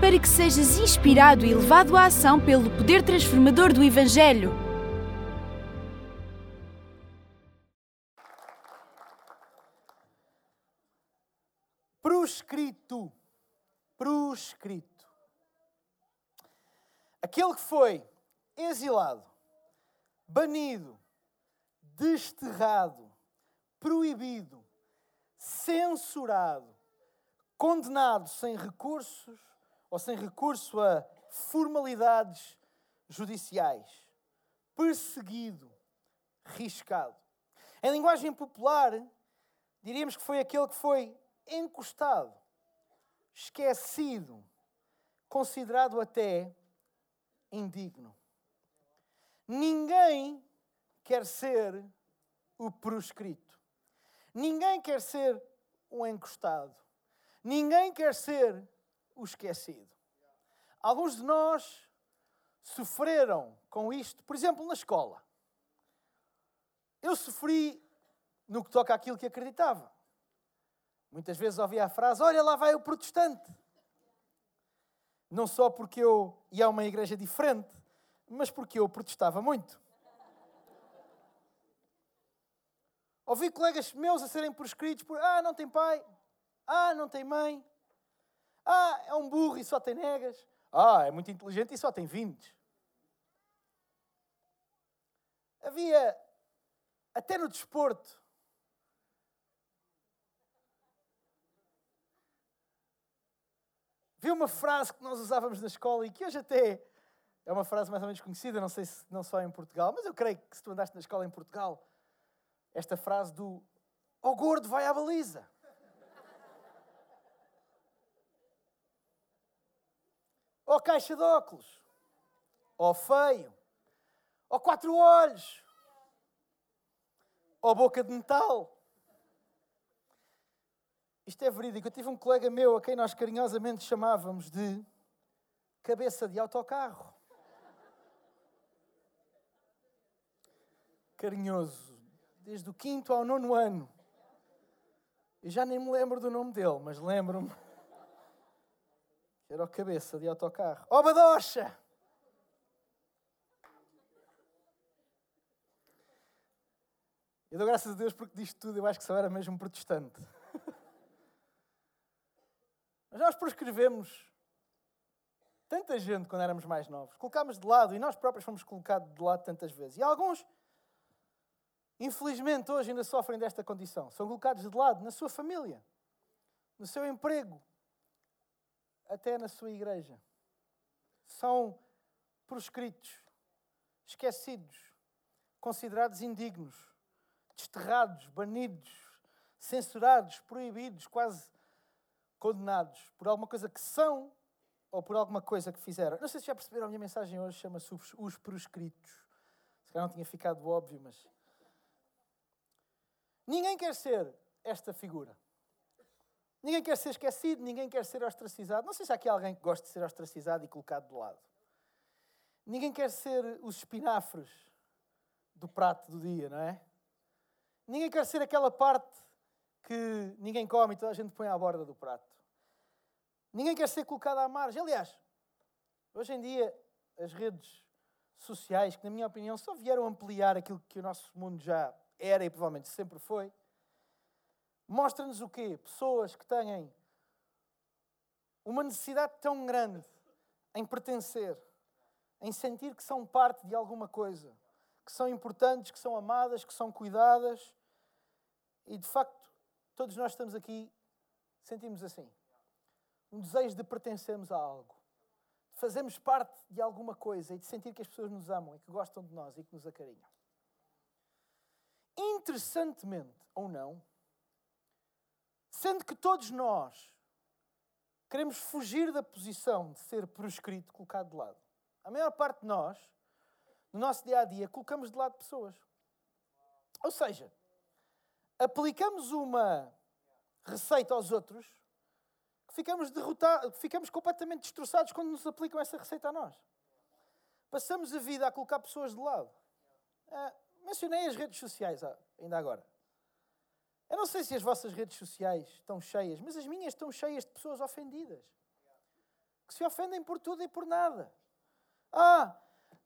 para que sejas inspirado e levado à ação pelo poder transformador do Evangelho. Proscrito. Proscrito. Aquele que foi exilado, banido, desterrado, proibido, censurado, condenado sem recursos ou sem recurso a formalidades judiciais, perseguido, riscado. Em linguagem popular, diríamos que foi aquele que foi encostado, esquecido, considerado até indigno. Ninguém quer ser o proscrito. Ninguém quer ser o encostado. Ninguém quer ser o esquecido. Alguns de nós sofreram com isto, por exemplo, na escola. Eu sofri no que toca àquilo que acreditava. Muitas vezes ouvia a frase: Olha, lá vai o protestante. Não só porque eu ia a uma igreja diferente, mas porque eu protestava muito. Ouvi colegas meus a serem proscritos por: Ah, não tem pai. Ah, não tem mãe. Ah, é um burro e só tem negas. Ah, é muito inteligente e só tem vintes. Havia, até no desporto, vi uma frase que nós usávamos na escola e que hoje até é uma frase mais ou menos conhecida, não sei se não só em Portugal, mas eu creio que se tu andaste na escola em Portugal, esta frase do "O gordo vai à baliza". Ou caixa de óculos. Ou feio. Ou quatro olhos. Ou boca de metal. Isto é verídico. Eu tive um colega meu a quem nós carinhosamente chamávamos de cabeça de autocarro. Carinhoso. Desde o quinto ao nono ano. Eu já nem me lembro do nome dele, mas lembro-me era o cabeça de autocarro. Ó oh, Badocha! Eu dou graças a Deus porque disto tudo eu acho que só era mesmo protestante. Mas nós proscrevemos tanta gente quando éramos mais novos. Colocámos de lado e nós próprios fomos colocados de lado tantas vezes. E alguns, infelizmente, hoje ainda sofrem desta condição. São colocados de lado na sua família, no seu emprego, até na sua igreja. São proscritos, esquecidos, considerados indignos, desterrados, banidos, censurados, proibidos, quase condenados por alguma coisa que são ou por alguma coisa que fizeram. Não sei se já perceberam, a minha mensagem hoje chama-se Os Proscritos. Se calhar não tinha ficado óbvio, mas. Ninguém quer ser esta figura. Ninguém quer ser esquecido, ninguém quer ser ostracizado. Não sei se há aqui alguém que gosta de ser ostracizado e colocado de lado. Ninguém quer ser os espinafres do prato do dia, não é? Ninguém quer ser aquela parte que ninguém come e toda a gente põe à borda do prato. Ninguém quer ser colocado à margem. Aliás, hoje em dia, as redes sociais, que na minha opinião só vieram ampliar aquilo que o nosso mundo já era e provavelmente sempre foi, Mostra-nos o quê? Pessoas que têm uma necessidade tão grande em pertencer, em sentir que são parte de alguma coisa, que são importantes, que são amadas, que são cuidadas. E de facto, todos nós estamos aqui, sentimos assim. Um desejo de pertencermos a algo, de fazermos parte de alguma coisa e de sentir que as pessoas nos amam e que gostam de nós e que nos acarinham. Interessantemente ou não, Sendo que todos nós queremos fugir da posição de ser proscrito, colocado de lado. A maior parte de nós, no nosso dia a dia, colocamos de lado pessoas. Ou seja, aplicamos uma receita aos outros que ficamos derrotados, ficamos completamente destroçados quando nos aplicam essa receita a nós. Passamos a vida a colocar pessoas de lado. Ah, mencionei as redes sociais ainda agora. Eu não sei se as vossas redes sociais estão cheias, mas as minhas estão cheias de pessoas ofendidas. que se ofendem por tudo e por nada. Ah,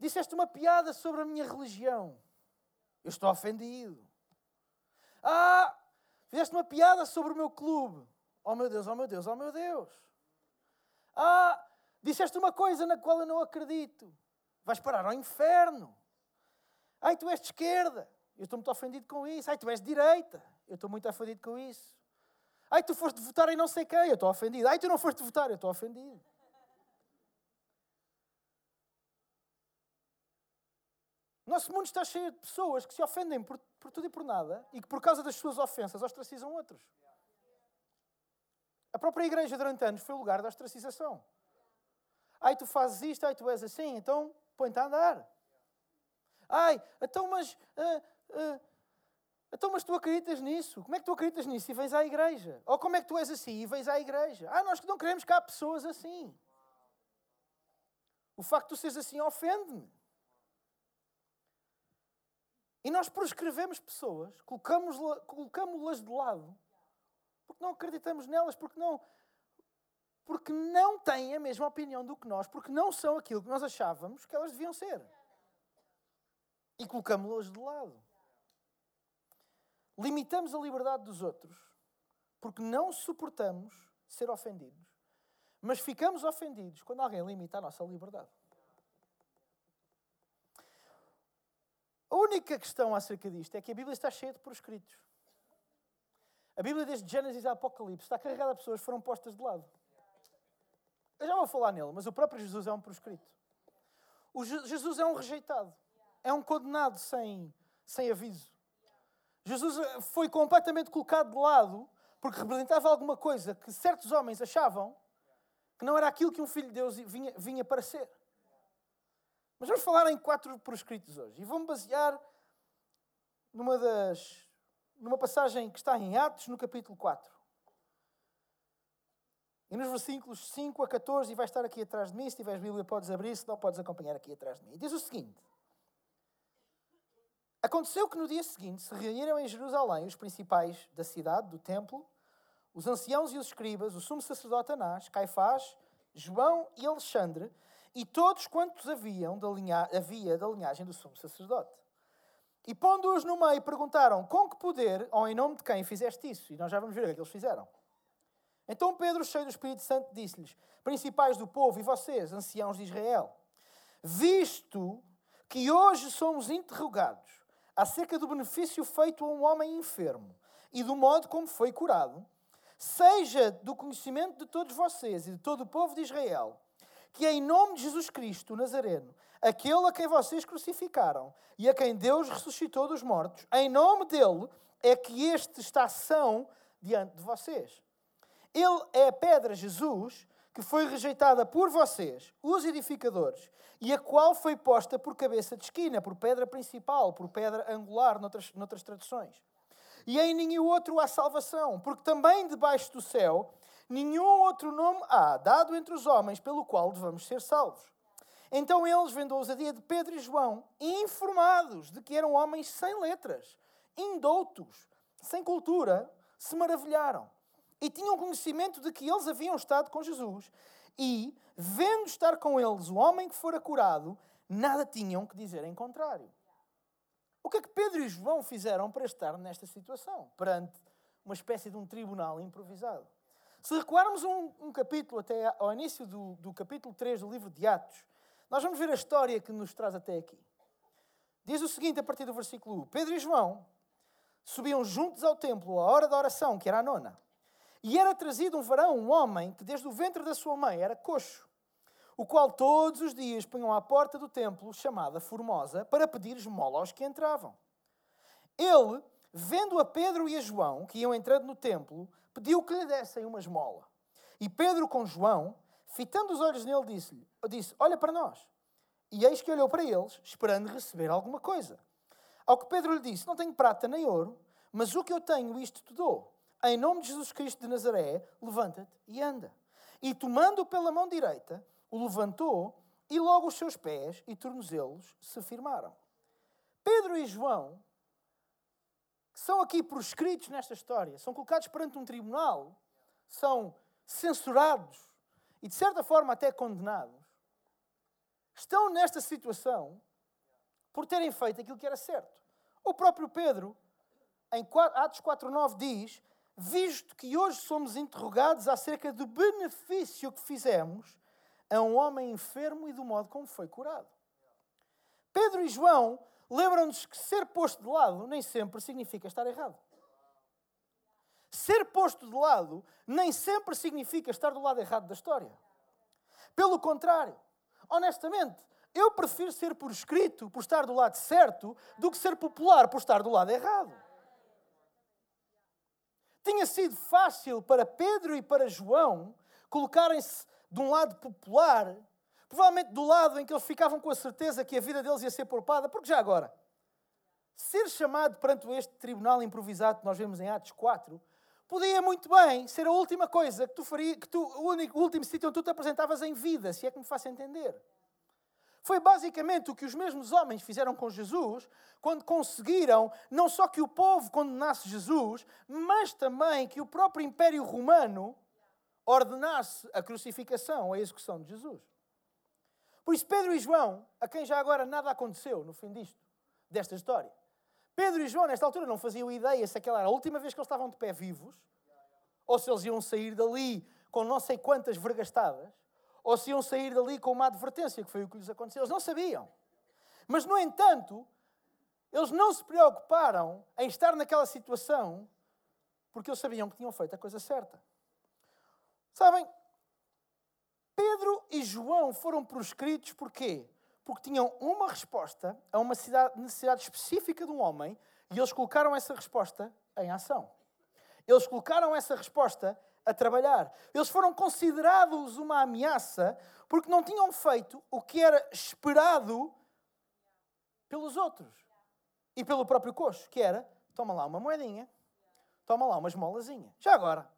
disseste uma piada sobre a minha religião. Eu estou ofendido. Ah, fizeste uma piada sobre o meu clube. Oh meu Deus, oh meu Deus, oh meu Deus. Ah, disseste uma coisa na qual eu não acredito. Vais parar ao inferno. Ai, tu és de esquerda. Eu estou muito ofendido com isso. Ai, tu és de direita. Eu estou muito ofendido com isso. Ai, tu foste votar em não sei quem. Eu estou ofendido. Ai, tu não foste votar. Eu estou ofendido. Nosso mundo está cheio de pessoas que se ofendem por, por tudo e por nada e que, por causa das suas ofensas, ostracizam outros. A própria igreja, durante anos, foi o lugar da ostracização. Ai, tu fazes isto, ai, tu és assim, então põe-te a andar. Ai, então, mas. Uh, uh, então, mas tu acreditas nisso? Como é que tu acreditas nisso e vens à igreja? Ou como é que tu és assim e vens à igreja? Ah, nós não queremos cá pessoas assim. O facto de tu seres assim ofende-me. E nós prescrevemos pessoas, colocamos-las colocamos de lado, porque não acreditamos nelas, porque não, porque não têm a mesma opinião do que nós, porque não são aquilo que nós achávamos que elas deviam ser. E colocamos-las de lado. Limitamos a liberdade dos outros porque não suportamos ser ofendidos, mas ficamos ofendidos quando alguém limita a nossa liberdade. A única questão acerca disto é que a Bíblia está cheia de proscritos. A Bíblia, desde Gênesis a Apocalipse, está carregada de pessoas que foram postas de lado. Eu já vou falar nele, mas o próprio Jesus é um proscrito. O Jesus é um rejeitado. É um condenado sem, sem aviso. Jesus eh, foi completamente colocado de lado porque representava alguma coisa que certos homens achavam que não era aquilo que um filho de Deus vinha, vinha para ser. Mas vamos falar em quatro proscritos hoje. E vou-me basear numa, das, numa passagem que está em Atos, no capítulo 4. E nos versículos 5 a 14, e vai estar aqui atrás de mim, se tiveres Bíblia podes abrir, se não podes acompanhar aqui atrás de mim. Diz o seguinte. Aconteceu que no dia seguinte se reuniram em Jerusalém os principais da cidade, do templo, os anciãos e os escribas, o sumo sacerdote Anás, Caifás, João e Alexandre, e todos quantos haviam da linha, havia da linhagem do sumo sacerdote. E pondo-os no meio, perguntaram: Com que poder ou em nome de quem fizeste isso? E nós já vamos ver o que, é que eles fizeram. Então Pedro, cheio do Espírito Santo, disse-lhes: Principais do povo e vocês, anciãos de Israel, visto que hoje somos interrogados acerca do benefício feito a um homem enfermo e do modo como foi curado, seja do conhecimento de todos vocês e de todo o povo de Israel, que em nome de Jesus Cristo, Nazareno, aquele a quem vocês crucificaram e a quem Deus ressuscitou dos mortos, em nome dele é que este está são diante de vocês. Ele é a pedra, Jesus, que foi rejeitada por vocês, os edificadores, e a qual foi posta por cabeça de esquina, por pedra principal, por pedra angular, noutras, noutras traduções. E em nenhum outro há salvação, porque também debaixo do céu nenhum outro nome há dado entre os homens pelo qual devamos ser salvos. Então eles, vendo a ousadia de Pedro e João, informados de que eram homens sem letras, indoutos, sem cultura, se maravilharam. E tinham conhecimento de que eles haviam estado com Jesus. E, vendo estar com eles o homem que fora curado, nada tinham que dizer em contrário. O que é que Pedro e João fizeram para estar nesta situação, perante uma espécie de um tribunal improvisado? Se recuarmos um, um capítulo até ao início do, do capítulo 3 do livro de Atos, nós vamos ver a história que nos traz até aqui. Diz o seguinte a partir do versículo 1: Pedro e João subiam juntos ao templo à hora da oração, que era a nona. E era trazido um varão, um homem, que desde o ventre da sua mãe era coxo, o qual todos os dias punham à porta do templo, chamada Formosa, para pedir esmola aos que entravam. Ele, vendo a Pedro e a João, que iam entrando no templo, pediu que lhe dessem uma esmola. E Pedro, com João, fitando os olhos nele, disse-lhe: disse, Olha para nós. E eis que olhou para eles, esperando receber alguma coisa. Ao que Pedro lhe disse: Não tenho prata nem ouro, mas o que eu tenho, isto te dou. Em nome de Jesus Cristo de Nazaré, levanta-te e anda. E tomando-o pela mão direita, o levantou e logo os seus pés e tornozelos se firmaram. Pedro e João que são aqui proscritos nesta história, são colocados perante um tribunal, são censurados e de certa forma até condenados, estão nesta situação por terem feito aquilo que era certo. O próprio Pedro, em Atos 4.9, diz: Visto que hoje somos interrogados acerca do benefício que fizemos a um homem enfermo e do modo como foi curado. Pedro e João lembram-nos que ser posto de lado nem sempre significa estar errado. Ser posto de lado nem sempre significa estar do lado errado da história. Pelo contrário, honestamente, eu prefiro ser por escrito, por estar do lado certo, do que ser popular por estar do lado errado. Tinha sido fácil para Pedro e para João colocarem-se de um lado popular, provavelmente do lado em que eles ficavam com a certeza que a vida deles ia ser poupada, porque já agora, ser chamado perante este tribunal improvisado que nós vemos em Atos 4, podia muito bem ser a última coisa que tu faria, que tu, o, único, o último sítio onde tu te apresentavas em vida, se é que me faço entender. Foi basicamente o que os mesmos homens fizeram com Jesus quando conseguiram não só que o povo condenasse Jesus, mas também que o próprio Império Romano ordenasse a crucificação, a execução de Jesus. Por isso, Pedro e João, a quem já agora nada aconteceu no fim disto, desta história, Pedro e João, nesta altura, não faziam ideia se aquela era a última vez que eles estavam de pé vivos, ou se eles iam sair dali com não sei quantas vergastadas, ou se iam sair dali com uma advertência, que foi o que lhes aconteceu. Eles não sabiam. Mas, no entanto, eles não se preocuparam em estar naquela situação porque eles sabiam que tinham feito a coisa certa. Sabem, Pedro e João foram proscritos porquê? Porque tinham uma resposta a uma necessidade específica de um homem e eles colocaram essa resposta em ação. Eles colocaram essa resposta a trabalhar. Eles foram considerados uma ameaça porque não tinham feito o que era esperado pelos outros e pelo próprio coxo, que era: toma lá uma moedinha, toma lá uma esmolazinha. Já agora,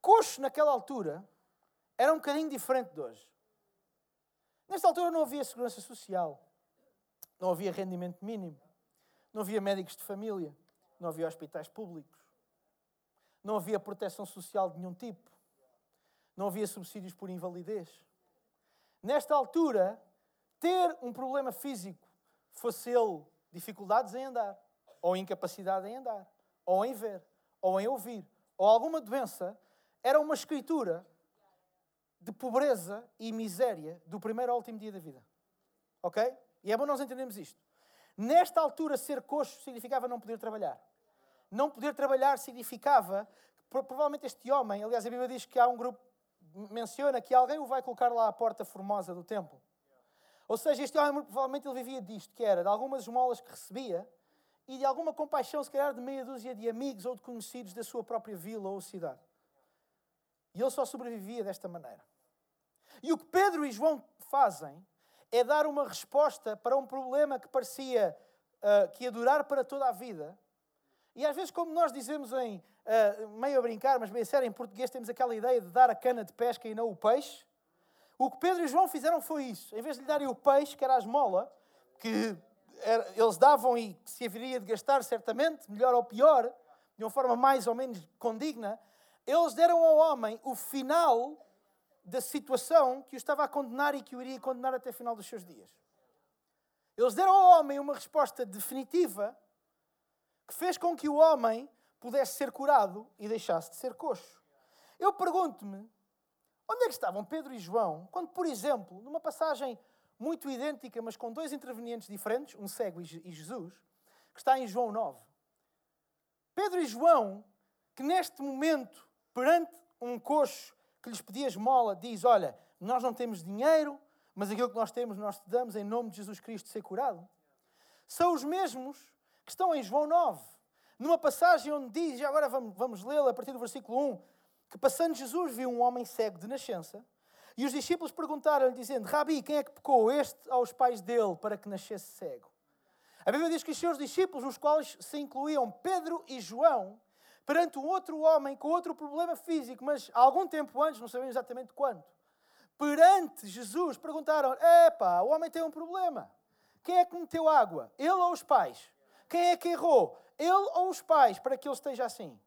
coxo naquela altura era um bocadinho diferente de hoje. Nesta altura não havia segurança social, não havia rendimento mínimo, não havia médicos de família, não havia hospitais públicos. Não havia proteção social de nenhum tipo. Não havia subsídios por invalidez. Nesta altura, ter um problema físico, fosse ele dificuldades em andar, ou incapacidade em andar, ou em ver, ou em ouvir, ou alguma doença, era uma escritura de pobreza e miséria do primeiro ao último dia da vida. Ok? E é bom nós entendermos isto. Nesta altura, ser coxo significava não poder trabalhar não poder trabalhar significava que provavelmente este homem, aliás, a Bíblia diz que há um grupo, menciona que alguém o vai colocar lá à porta formosa do templo. Ou seja, este homem provavelmente ele vivia disto, que era de algumas esmolas que recebia e de alguma compaixão, se calhar, de meia dúzia de amigos ou de conhecidos da sua própria vila ou cidade. E ele só sobrevivia desta maneira. E o que Pedro e João fazem é dar uma resposta para um problema que parecia uh, que ia durar para toda a vida, e às vezes, como nós dizemos em uh, meio a brincar, mas bem sério, em português temos aquela ideia de dar a cana de pesca e não o peixe. O que Pedro e João fizeram foi isso. Em vez de lhe darem o peixe, que era a esmola, que era, eles davam e se haveria de gastar certamente, melhor ou pior, de uma forma mais ou menos condigna, eles deram ao homem o final da situação que o estava a condenar e que o iria condenar até o final dos seus dias. Eles deram ao homem uma resposta definitiva que fez com que o homem pudesse ser curado e deixasse de ser coxo. Eu pergunto-me, onde é que estavam Pedro e João quando, por exemplo, numa passagem muito idêntica, mas com dois intervenientes diferentes, um cego e Jesus, que está em João 9. Pedro e João, que neste momento, perante um coxo que lhes pedia esmola, diz: Olha, nós não temos dinheiro, mas aquilo que nós temos, nós te damos em nome de Jesus Cristo ser curado. São os mesmos que estão em João 9, numa passagem onde diz, e agora vamos, vamos lê-la a partir do versículo 1, que passando Jesus viu um homem cego de nascença, e os discípulos perguntaram-lhe, dizendo: Rabi, quem é que pecou, este aos pais dele, para que nascesse cego? A Bíblia diz que os seus discípulos, nos quais se incluíam Pedro e João, perante um outro homem com outro problema físico, mas algum tempo antes, não sabemos exatamente quando, perante Jesus, perguntaram: Epá, o homem tem um problema. Quem é que meteu água? Ele ou os pais? Quem é que errou? Ele ou os pais, para que ele esteja assim?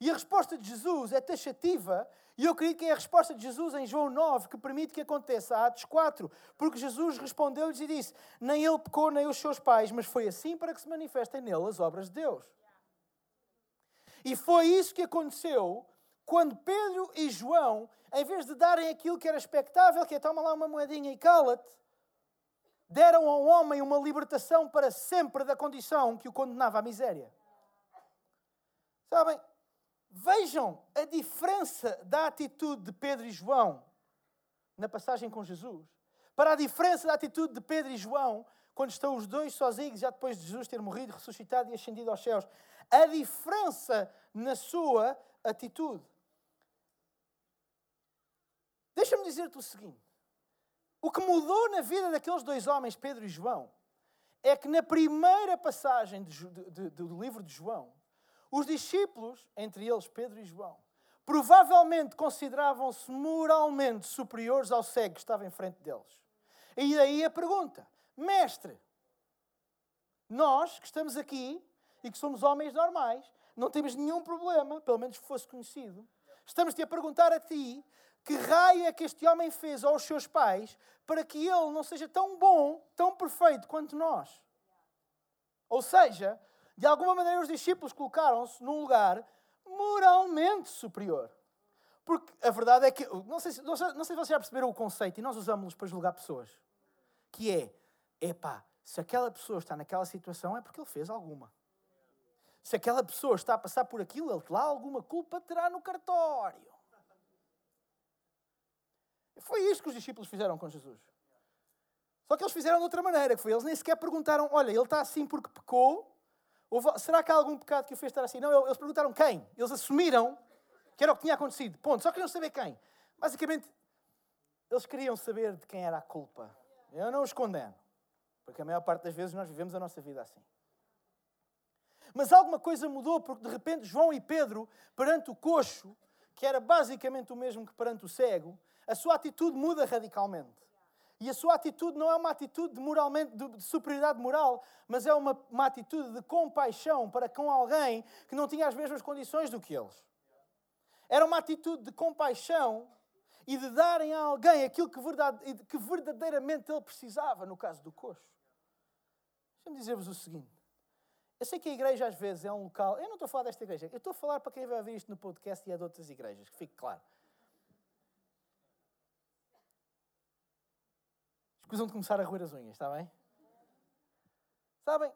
E a resposta de Jesus é taxativa, e eu acredito que é a resposta de Jesus em João 9 que permite que aconteça, Atos 4, porque Jesus respondeu-lhes e disse: Nem ele pecou, nem os seus pais, mas foi assim para que se manifestem nele as obras de Deus. E foi isso que aconteceu quando Pedro e João, em vez de darem aquilo que era expectável, que é toma lá uma moedinha e cala-te, deram ao homem uma libertação para sempre da condição que o condenava à miséria. Sabem, vejam a diferença da atitude de Pedro e João na passagem com Jesus, para a diferença da atitude de Pedro e João quando estão os dois sozinhos, já depois de Jesus ter morrido, ressuscitado e ascendido aos céus. A diferença na sua atitude. Deixa-me dizer-te o seguinte: o que mudou na vida daqueles dois homens, Pedro e João, é que na primeira passagem de, de, do livro de João, os discípulos, entre eles Pedro e João, provavelmente consideravam-se moralmente superiores ao cego que estava em frente deles. E daí a pergunta: Mestre, nós que estamos aqui e que somos homens normais, não temos nenhum problema, pelo menos que fosse conhecido, estamos-te a perguntar a ti que raio é que este homem fez aos seus pais para que ele não seja tão bom, tão perfeito quanto nós? Ou seja, de alguma maneira os discípulos colocaram-se num lugar moralmente superior. Porque a verdade é que, não sei, se, não sei, se vocês já perceberam o conceito, e nós usamos-los para julgar pessoas, que é, epá, se aquela pessoa está naquela situação é porque ele fez alguma. Se aquela pessoa está a passar por aquilo, ele lá alguma culpa terá no cartório. Foi isso que os discípulos fizeram com Jesus. Só que eles fizeram de outra maneira, que foi, eles nem sequer perguntaram, olha, ele está assim porque pecou, ou será que há algum pecado que o fez estar assim? Não, eles perguntaram quem. Eles assumiram que era o que tinha acontecido. Ponto. Só queriam saber quem. Basicamente, eles queriam saber de quem era a culpa. Eu não os condeno, porque a maior parte das vezes nós vivemos a nossa vida assim. Mas alguma coisa mudou, porque de repente João e Pedro, perante o coxo, que era basicamente o mesmo que perante o cego, a sua atitude muda radicalmente. E a sua atitude não é uma atitude de, moralmente, de superioridade moral, mas é uma, uma atitude de compaixão para com alguém que não tinha as mesmas condições do que eles. Era uma atitude de compaixão e de darem a alguém aquilo que, verdade, que verdadeiramente ele precisava, no caso do coxo. Deixa-me dizer-vos o seguinte. Eu sei que a igreja às vezes é um local. Eu não estou a falar desta igreja, eu estou a falar para quem vai ver isto no podcast e é de outras igrejas, que fique claro. Escusam de começar a roer as unhas, está bem? Sabem,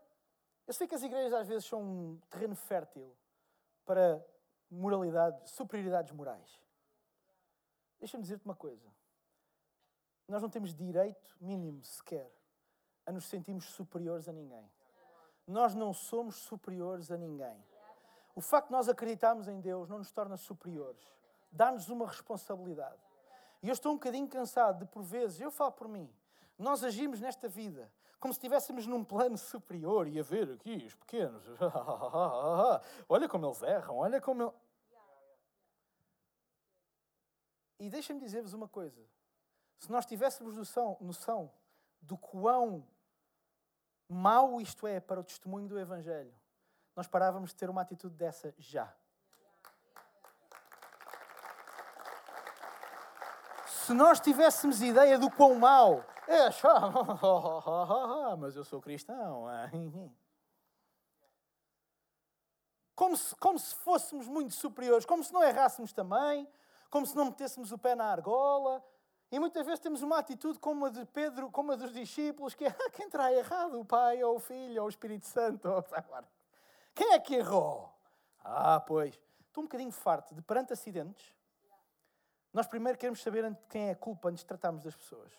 eu sei que as igrejas às vezes são um terreno fértil para moralidade, superioridades morais. Deixa-me dizer-te uma coisa. Nós não temos direito mínimo sequer a nos sentirmos superiores a ninguém. Nós não somos superiores a ninguém. O facto de nós acreditarmos em Deus não nos torna superiores. Dá-nos uma responsabilidade. E eu estou um bocadinho cansado de, por vezes, eu falo por mim, nós agimos nesta vida como se estivéssemos num plano superior e a ver aqui os pequenos. olha como eles erram, olha como. E deixem-me dizer-vos uma coisa. Se nós tivéssemos noção, noção do quão mau isto é para o testemunho do Evangelho, nós parávamos de ter uma atitude dessa já. Se nós tivéssemos ideia do quão mau é, mas eu sou cristão. Como se, como se fôssemos muito superiores, como se não errássemos também, como se não metêssemos o pé na argola. E muitas vezes temos uma atitude como a de Pedro, como a dos discípulos, que é ah, quem terá errado, o Pai ou o Filho ou o Espírito Santo. Quem é que errou? Ah, pois. Estou um bocadinho farto de perante acidentes. Nós primeiro queremos saber quem é a culpa antes de tratarmos das pessoas.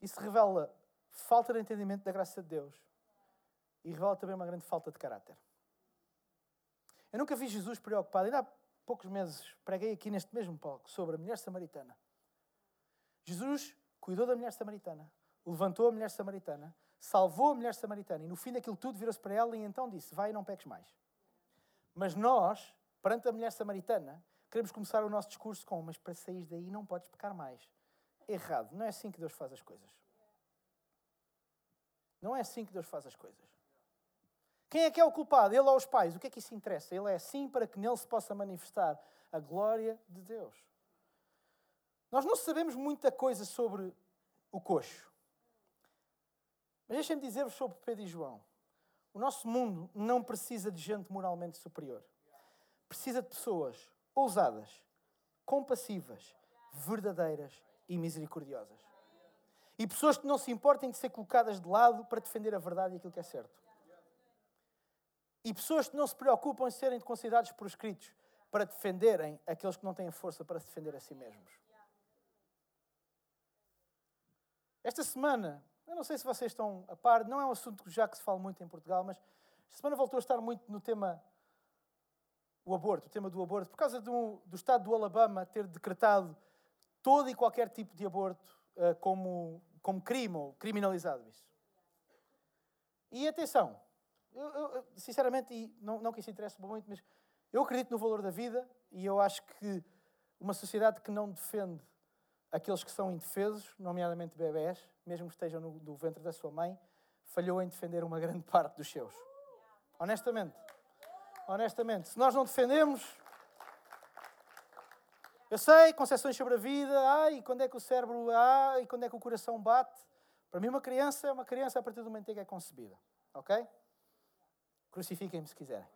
Isso revela falta de entendimento da graça de Deus e revela também uma grande falta de caráter. Eu nunca vi Jesus preocupado. Ainda há poucos meses preguei aqui neste mesmo palco sobre a mulher samaritana. Jesus cuidou da mulher samaritana, levantou a mulher samaritana, salvou a mulher samaritana e no fim daquilo tudo virou-se para ela e então disse: Vai e não peques mais. Mas nós, perante a mulher samaritana, queremos começar o nosso discurso com: Mas para sair daí não podes pecar mais errado. Não é assim que Deus faz as coisas. Não é assim que Deus faz as coisas. Quem é que é o culpado? Ele ou os pais? O que é que isso interessa? Ele é assim para que nele se possa manifestar a glória de Deus. Nós não sabemos muita coisa sobre o coxo. Mas deixem-me dizer-vos sobre Pedro e João. O nosso mundo não precisa de gente moralmente superior. Precisa de pessoas ousadas, compassivas, verdadeiras e misericordiosas. E pessoas que não se importem de ser colocadas de lado para defender a verdade e aquilo que é certo. E pessoas que não se preocupam em serem considerados por escritos para defenderem aqueles que não têm força para se defender a si mesmos. Esta semana, eu não sei se vocês estão a par, não é um assunto já que se fala muito em Portugal, mas esta semana voltou a estar muito no tema o aborto, o tema do aborto, por causa do, do Estado do Alabama ter decretado todo e qualquer tipo de aborto uh, como, como crime ou criminalizado isso. E atenção, eu, eu, sinceramente, e não, não que isso interesse muito, mas eu acredito no valor da vida e eu acho que uma sociedade que não defende aqueles que são indefesos, nomeadamente bebés, mesmo que estejam no, no ventre da sua mãe, falhou em defender uma grande parte dos seus. Honestamente. Honestamente. Se nós não defendemos. Eu sei, concepções sobre a vida, ai, quando é que o cérebro, ai, quando é que o coração bate. Para mim, uma criança é uma criança a partir do momento em que é concebida. Ok? Crucifiquem-me se quiserem.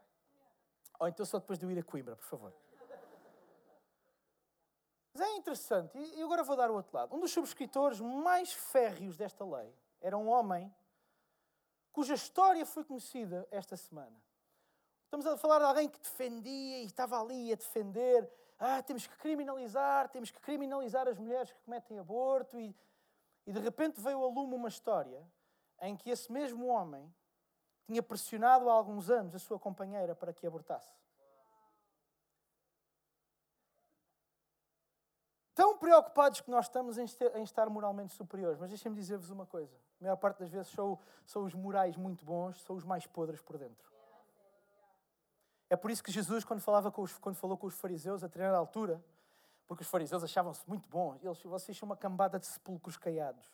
Ou então só depois de eu ir a Coimbra, por favor. Mas é interessante, e agora vou dar o outro lado. Um dos subscritores mais férreos desta lei era um homem cuja história foi conhecida esta semana. Estamos a falar de alguém que defendia e estava ali a defender. Ah, temos que criminalizar, temos que criminalizar as mulheres que cometem aborto. E, e de repente veio a lume uma história em que esse mesmo homem tinha pressionado há alguns anos a sua companheira para que abortasse. Tão preocupados que nós estamos em estar moralmente superiores, mas deixem-me dizer-vos uma coisa: a maior parte das vezes são, são os morais muito bons, são os mais podres por dentro. É por isso que Jesus, quando, falava os, quando falou com os fariseus, a determinada altura, porque os fariseus achavam-se muito bons, eles, vocês são uma cambada de sepulcros caiados.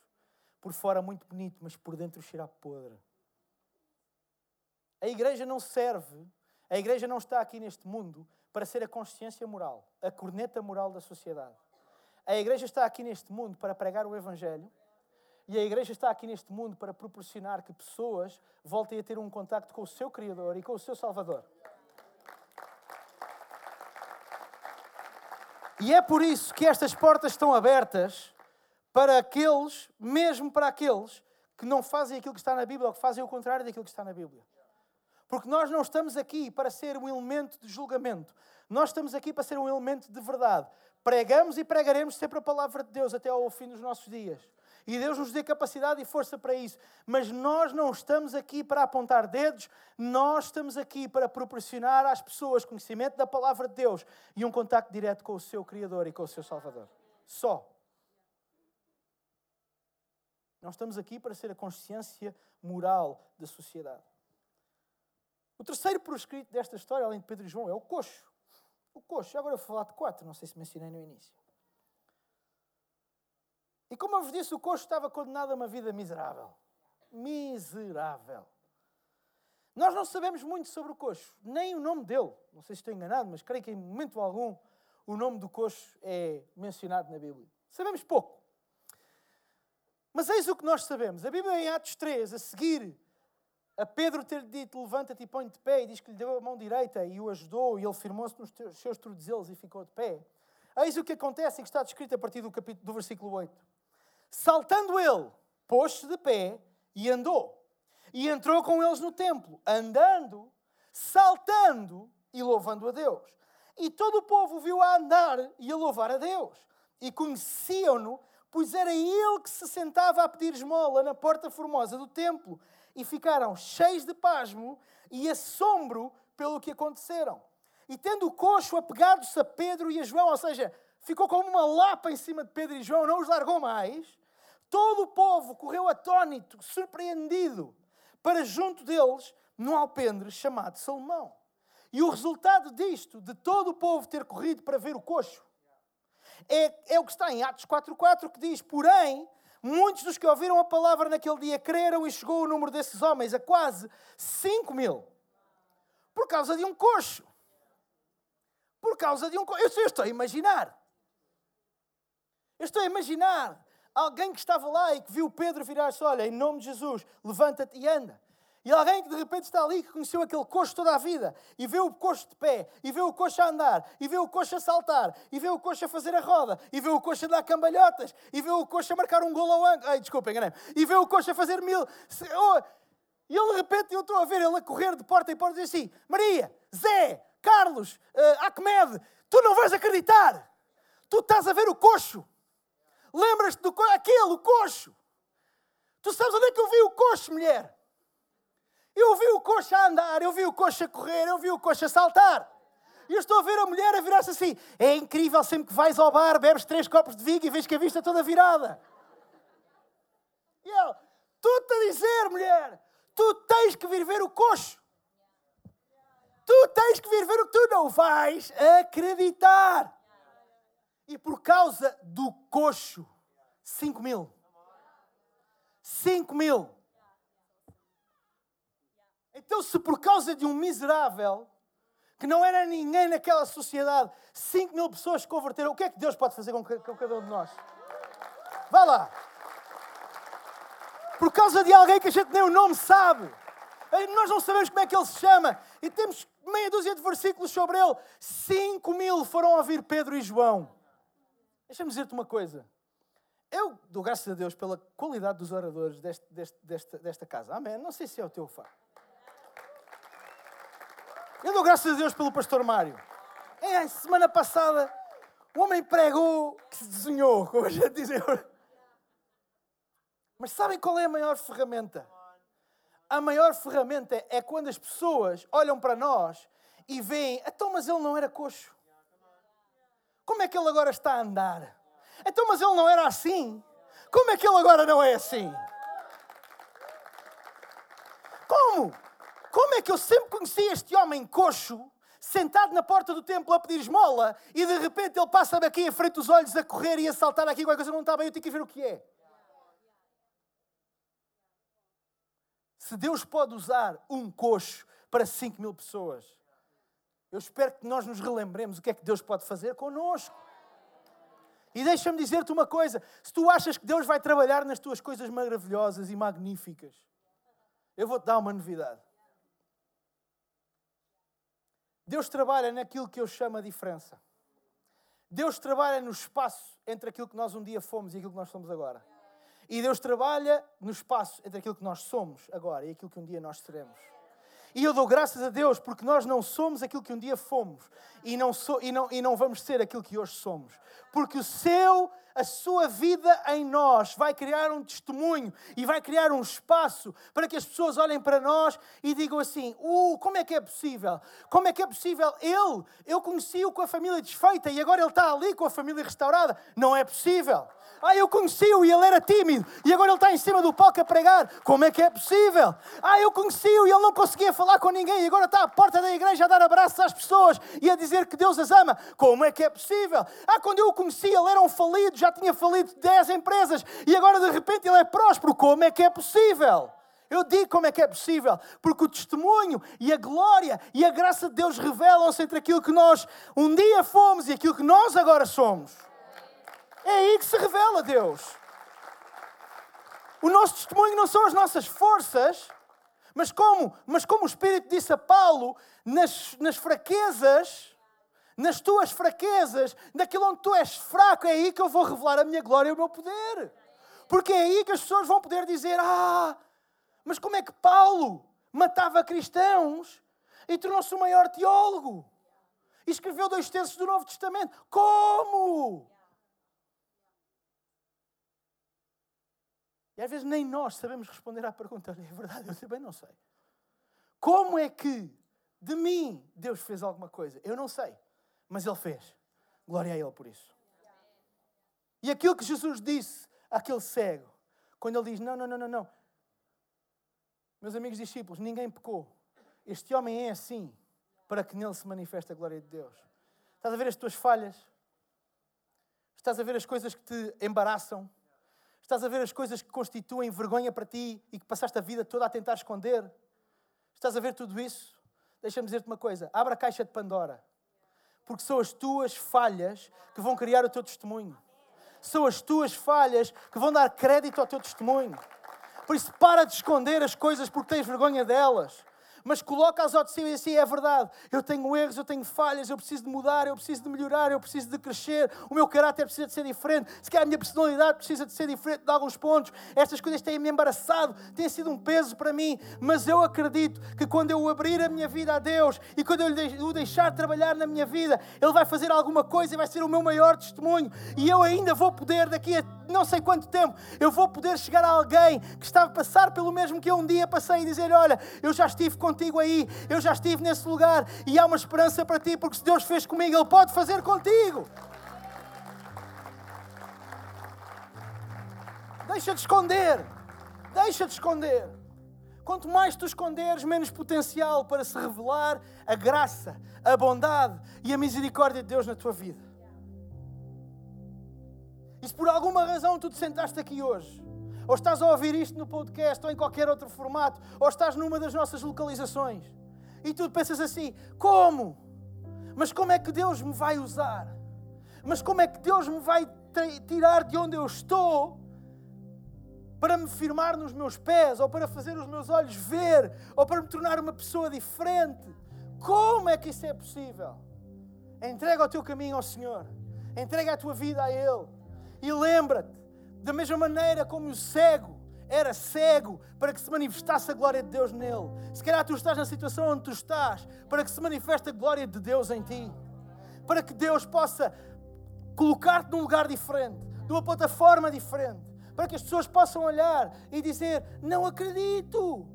Por fora muito bonito, mas por dentro cheira podre. A igreja não serve, a igreja não está aqui neste mundo para ser a consciência moral, a corneta moral da sociedade. A igreja está aqui neste mundo para pregar o Evangelho e a igreja está aqui neste mundo para proporcionar que pessoas voltem a ter um contacto com o seu Criador e com o seu Salvador. E é por isso que estas portas estão abertas para aqueles, mesmo para aqueles, que não fazem aquilo que está na Bíblia ou que fazem o contrário daquilo que está na Bíblia. Porque nós não estamos aqui para ser um elemento de julgamento. Nós estamos aqui para ser um elemento de verdade. Pregamos e pregaremos sempre a palavra de Deus até ao fim dos nossos dias. E Deus nos dê capacidade e força para isso. Mas nós não estamos aqui para apontar dedos, nós estamos aqui para proporcionar às pessoas conhecimento da palavra de Deus e um contacto direto com o seu Criador e com o seu Salvador. Só. Nós estamos aqui para ser a consciência moral da sociedade. O terceiro proscrito desta história, além de Pedro e João, é o coxo. O coxo. Agora eu vou falar de quatro, não sei se mencionei no início. E como eu vos disse, o coxo estava condenado a uma vida miserável. Miserável. Nós não sabemos muito sobre o coxo, nem o nome dele. Não sei se estou enganado, mas creio que em momento algum o nome do coxo é mencionado na Bíblia. Sabemos pouco. Mas eis o que nós sabemos. A Bíblia, em Atos 3, a seguir a Pedro ter dito levanta-te e põe de pé, e diz que lhe deu a mão direita e o ajudou, e ele firmou-se nos seus tornozelos e ficou de pé. Eis o que acontece e que está descrito a partir do, capítulo, do versículo 8. Saltando ele, pôs-se de pé e andou. E entrou com eles no templo, andando, saltando e louvando a Deus. E todo o povo viu a andar e a louvar a Deus. E conheciam-no, pois era ele que se sentava a pedir esmola na porta formosa do templo e ficaram cheios de pasmo e assombro pelo que aconteceram. E tendo o coxo apegado-se a Pedro e a João, ou seja, ficou como uma lapa em cima de Pedro e João, não os largou mais, todo o povo correu atônito, surpreendido, para junto deles, num alpendre chamado Salomão. E o resultado disto, de todo o povo ter corrido para ver o coxo, é, é o que está em Atos 4.4, que diz, porém, muitos dos que ouviram a palavra naquele dia creram e chegou o número desses homens a quase 5 mil. Por causa de um coxo. Por causa de um coxo. Eu estou a imaginar. Eu estou a imaginar alguém que estava lá e que viu Pedro virar-se: Olha, em nome de Jesus, levanta-te e anda. E alguém que de repente está ali, que conheceu aquele coxo toda a vida, e vê o coxo de pé, e vê o coxo a andar, e vê o coxo a saltar, e vê o coxo a fazer a roda, e vê o coxo a dar cambalhotas, e vê o coxo a marcar um gol ao ângulo. Ai, desculpa, enganei E vê o coxo a fazer mil. Oh, e ele de repente, eu estou a ver ele a correr de porta em porta e assim: Maria, Zé, Carlos, uh, Ahmed, tu não vais acreditar. Tu estás a ver o coxo. Lembras-te do coxo? Aquele, o coxo. Tu sabes onde é que eu vi o coxo, mulher? Eu vi o coxo a andar, eu vi o coxo a correr, eu vi o coxo a saltar. E eu estou a ver a mulher a virar-se assim. É incrível, sempre que vais ao bar, bebes três copos de vinho e vês que a vista é toda virada. E eu, tu-te a dizer, mulher, tu tens que vir ver o coxo. Tu tens que vir ver o que tu não vais acreditar. E por causa do coxo, 5 mil. 5 mil. Então, se por causa de um miserável, que não era ninguém naquela sociedade, 5 mil pessoas se converteram, o que é que Deus pode fazer com, cada um de nós? Vá lá. Por causa de alguém que a gente nem o nome sabe. Nós não sabemos como é que ele se chama. E temos meia dúzia de versículos sobre ele. 5 mil foram ouvir Pedro e João. Deixa-me dizer-te uma coisa. Eu dou graças a Deus pela qualidade dos oradores deste, deste, desta, desta casa. Amém. Não sei se é o teu fã. Eu dou graças a Deus pelo pastor Mário. É, semana passada, o homem pregou que se desenhou, como a gente diz. Mas sabem qual é a maior ferramenta? A maior ferramenta é quando as pessoas olham para nós e veem, então, mas ele não era coxo. Como é que ele agora está a andar? Então, mas ele não era assim. Como é que ele agora não é assim? Como? Como é que eu sempre conheci este homem coxo, sentado na porta do templo a pedir esmola, e de repente ele passa-me aqui em frente dos olhos a correr e a saltar aqui, qualquer coisa não está bem, eu tenho que ver o que é. Se Deus pode usar um coxo para 5 mil pessoas, eu espero que nós nos relembremos o que é que Deus pode fazer connosco. E deixa-me dizer-te uma coisa: se tu achas que Deus vai trabalhar nas tuas coisas maravilhosas e magníficas, eu vou-te dar uma novidade. Deus trabalha naquilo que eu chamo a diferença. Deus trabalha no espaço entre aquilo que nós um dia fomos e aquilo que nós somos agora. E Deus trabalha no espaço entre aquilo que nós somos agora e aquilo que um dia nós seremos. E eu dou graças a Deus porque nós não somos aquilo que um dia fomos e não, so, e não, e não vamos ser aquilo que hoje somos. Porque o seu a sua vida em nós vai criar um testemunho e vai criar um espaço para que as pessoas olhem para nós e digam assim: uh, como é que é possível? Como é que é possível? Ele, eu conheci-o com a família desfeita e agora ele está ali com a família restaurada. Não é possível. Ah, eu conheci-o e ele era tímido e agora ele está em cima do palco a pregar. Como é que é possível? Ah, eu conheci-o e ele não conseguia falar com ninguém e agora está à porta da igreja a dar abraços às pessoas e a dizer que Deus as ama. Como é que é possível? Ah, quando eu o conheci, ele era um falido, já tinha falido 10 empresas e agora de repente ele é próspero. Como é que é possível? Eu digo como é que é possível, porque o testemunho e a glória e a graça de Deus revelam-se entre aquilo que nós um dia fomos e aquilo que nós agora somos. É aí que se revela Deus. O nosso testemunho não são as nossas forças, mas como, mas como o Espírito disse a Paulo, nas, nas fraquezas, nas tuas fraquezas, naquilo onde tu és fraco, é aí que eu vou revelar a minha glória e o meu poder. Porque é aí que as pessoas vão poder dizer: Ah, mas como é que Paulo matava cristãos e tornou-se o maior teólogo? E escreveu dois terços do Novo Testamento. Como? E às vezes nem nós sabemos responder à pergunta. É verdade, eu também não sei. Como é que de mim Deus fez alguma coisa? Eu não sei, mas Ele fez. Glória a Ele por isso. E aquilo que Jesus disse àquele cego, quando ele diz: Não, não, não, não, não. Meus amigos discípulos, ninguém pecou. Este homem é assim para que nele se manifeste a glória de Deus. Estás a ver as tuas falhas? Estás a ver as coisas que te embaraçam? Estás a ver as coisas que constituem vergonha para ti e que passaste a vida toda a tentar esconder? Estás a ver tudo isso? Deixa-me dizer-te uma coisa: abra a caixa de Pandora, porque são as tuas falhas que vão criar o teu testemunho. São as tuas falhas que vão dar crédito ao teu testemunho. Por isso, para de esconder as coisas porque tens vergonha delas mas coloca-as ao de cima e assim é verdade. Eu tenho erros, eu tenho falhas, eu preciso de mudar, eu preciso de melhorar, eu preciso de crescer, o meu caráter precisa de ser diferente, se calhar a minha personalidade precisa de ser diferente de alguns pontos. Estas coisas têm-me embaraçado, têm sido um peso para mim, mas eu acredito que quando eu abrir a minha vida a Deus e quando eu o deixar trabalhar na minha vida, Ele vai fazer alguma coisa e vai ser o meu maior testemunho. E eu ainda vou poder, daqui a não sei quanto tempo, eu vou poder chegar a alguém que está a passar pelo mesmo que eu um dia passei e dizer: Olha, eu já estive contigo aí, eu já estive nesse lugar e há uma esperança para ti, porque se Deus fez comigo, Ele pode fazer contigo. Deixa de esconder, deixa de esconder. Quanto mais tu esconderes, menos potencial para se revelar a graça, a bondade e a misericórdia de Deus na tua vida. E se por alguma razão tu te sentaste aqui hoje, ou estás a ouvir isto no podcast, ou em qualquer outro formato, ou estás numa das nossas localizações, e tu pensas assim: como? Mas como é que Deus me vai usar? Mas como é que Deus me vai tirar de onde eu estou para me firmar nos meus pés, ou para fazer os meus olhos ver, ou para me tornar uma pessoa diferente? Como é que isso é possível? Entrega o teu caminho ao Senhor, entrega a tua vida a Ele. E lembra-te, da mesma maneira como o cego era cego para que se manifestasse a glória de Deus nele. Se calhar tu estás na situação onde tu estás, para que se manifeste a glória de Deus em ti. Para que Deus possa colocar-te num lugar diferente, numa plataforma diferente. Para que as pessoas possam olhar e dizer: Não acredito!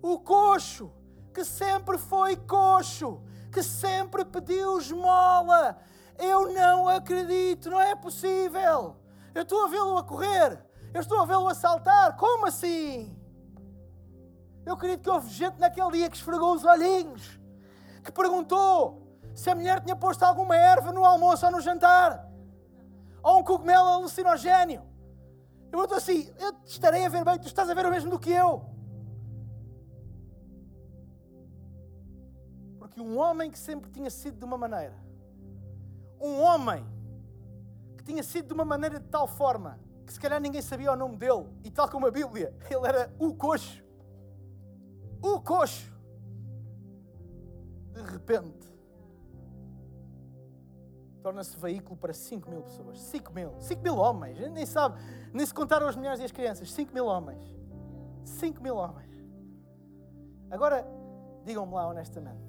O coxo, que sempre foi coxo, que sempre pediu esmola. Eu não acredito, não é possível. Eu estou a vê-lo a correr. Eu estou a vê-lo a saltar. Como assim? Eu acredito que houve gente naquele dia que esfregou os olhinhos, que perguntou se a mulher tinha posto alguma erva no almoço ou no jantar, ou um cogumelo alucinogénio. Eu estou assim, eu estarei a ver bem, tu estás a ver o mesmo do que eu. Porque um homem que sempre tinha sido de uma maneira, um homem que tinha sido de uma maneira de tal forma que se calhar ninguém sabia o nome dele, e tal como a Bíblia, ele era o coxo. O coxo. De repente, torna-se veículo para 5 mil pessoas. 5 mil. 5 mil homens. A gente nem sabe, nem se contaram as mulheres e as crianças. 5 mil homens. 5 mil homens. Agora, digam-me lá honestamente.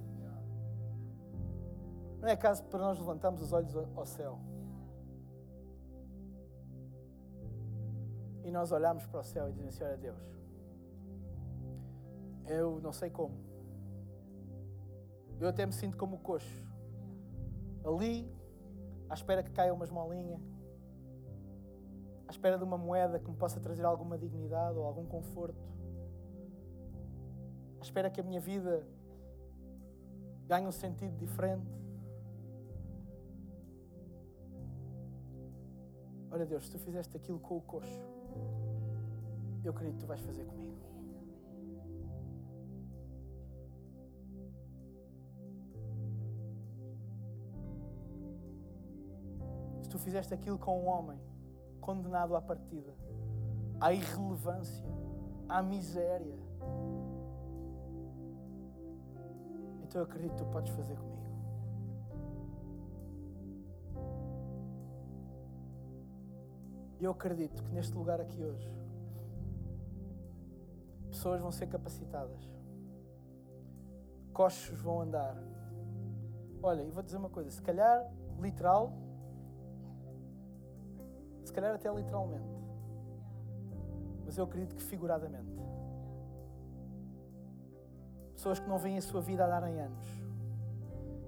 Não é caso para nós levantarmos os olhos ao céu e nós olhamos para o céu e dizemos assim: Olha, Deus, eu não sei como. Eu até me sinto como coxo, ali, à espera que caia uma esmolinha, à espera de uma moeda que me possa trazer alguma dignidade ou algum conforto, à espera que a minha vida ganhe um sentido diferente. Olha, Deus, se tu fizeste aquilo com o coxo, eu acredito que tu vais fazer comigo. Se tu fizeste aquilo com um homem condenado à partida, à irrelevância, à miséria, então eu acredito que tu podes fazer comigo. E eu acredito que neste lugar aqui hoje, pessoas vão ser capacitadas, coxos vão andar. Olha, e vou dizer uma coisa: se calhar literal, se calhar até literalmente, mas eu acredito que figuradamente. Pessoas que não veem a sua vida a dar em anos,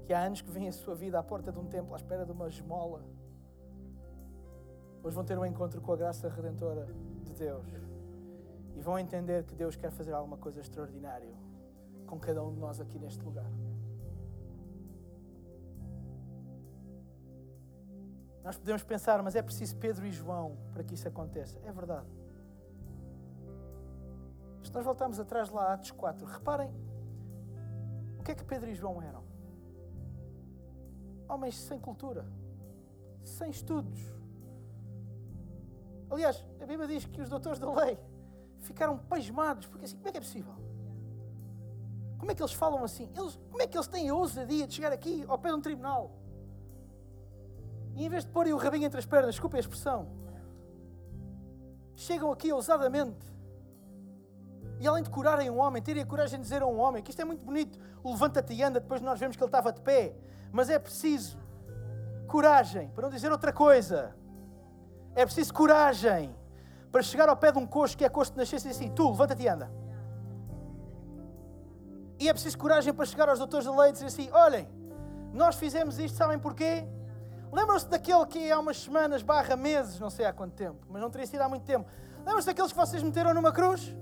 que há anos que veem a sua vida à porta de um templo à espera de uma esmola Hoje vão ter um encontro com a graça redentora de Deus e vão entender que Deus quer fazer alguma coisa extraordinária com cada um de nós aqui neste lugar. Nós podemos pensar, mas é preciso Pedro e João para que isso aconteça. É verdade. Se nós voltarmos atrás lá, Atos 4, reparem o que é que Pedro e João eram. Homens sem cultura, sem estudos. Aliás, a Bíblia diz que os doutores da lei ficaram pasmados, porque assim, como é que é possível? Como é que eles falam assim? Eles, como é que eles têm a ousadia de chegar aqui ao pé de um tribunal? E em vez de porem o rabinho entre as pernas, desculpe a expressão, chegam aqui ousadamente. E além de curarem um homem, terem a coragem de dizer a um homem que isto é muito bonito, o levanta-te e anda, depois nós vemos que ele estava de pé. Mas é preciso coragem, para não dizer outra coisa. É preciso coragem para chegar ao pé de um coxo que é coxo de nascença e assim: tu, levanta-te e anda. E é preciso coragem para chegar aos doutores da lei e dizer assim: olhem, nós fizemos isto, sabem porquê? Lembram-se daquele que há umas semanas, barra meses, não sei há quanto tempo, mas não teria sido há muito tempo. Lembram-se daqueles que vocês meteram numa cruz?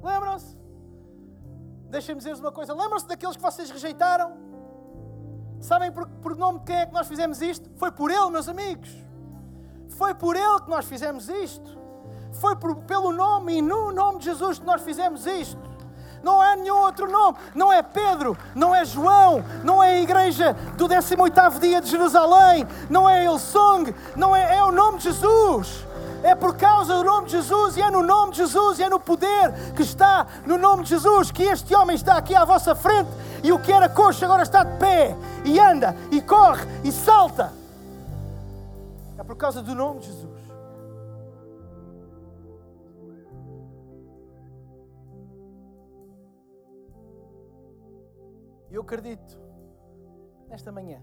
Lembram-se? Deixem-me dizer-vos uma coisa: lembram-se daqueles que vocês rejeitaram? Sabem por, por nome de quem é que nós fizemos isto? Foi por ele, meus amigos. Foi por ele que nós fizemos isto. Foi por, pelo nome e no nome de Jesus que nós fizemos isto. Não há nenhum outro nome. Não é Pedro, não é João, não é a igreja do 18º dia de Jerusalém, não é Ilsong, não é, é o nome de Jesus. É por causa do nome de Jesus e é no nome de Jesus e é no poder que está no nome de Jesus que este homem está aqui à vossa frente e o que era coxo agora está de pé e anda e corre e salta. É por causa do nome de Jesus. Eu acredito, nesta manhã,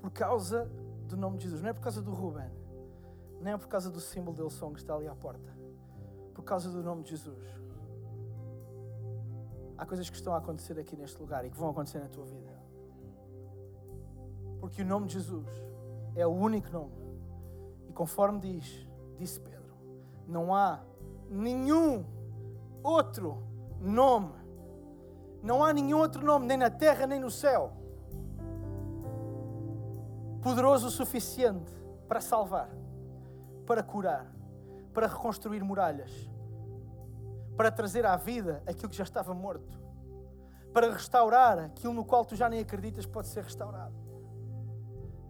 por causa do nome de Jesus, não é por causa do Ruben, não é por causa do símbolo dele som que está ali à porta, por causa do nome de Jesus. Há coisas que estão a acontecer aqui neste lugar e que vão acontecer na tua vida. Porque o nome de Jesus é o único nome. E conforme diz, disse Pedro, não há nenhum outro nome não há nenhum outro nome, nem na terra nem no céu, poderoso o suficiente para salvar, para curar, para reconstruir muralhas, para trazer à vida aquilo que já estava morto, para restaurar aquilo no qual tu já nem acreditas pode ser restaurado.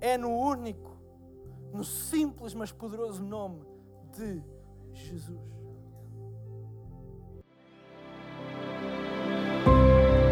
É no único, no simples mas poderoso nome de Jesus.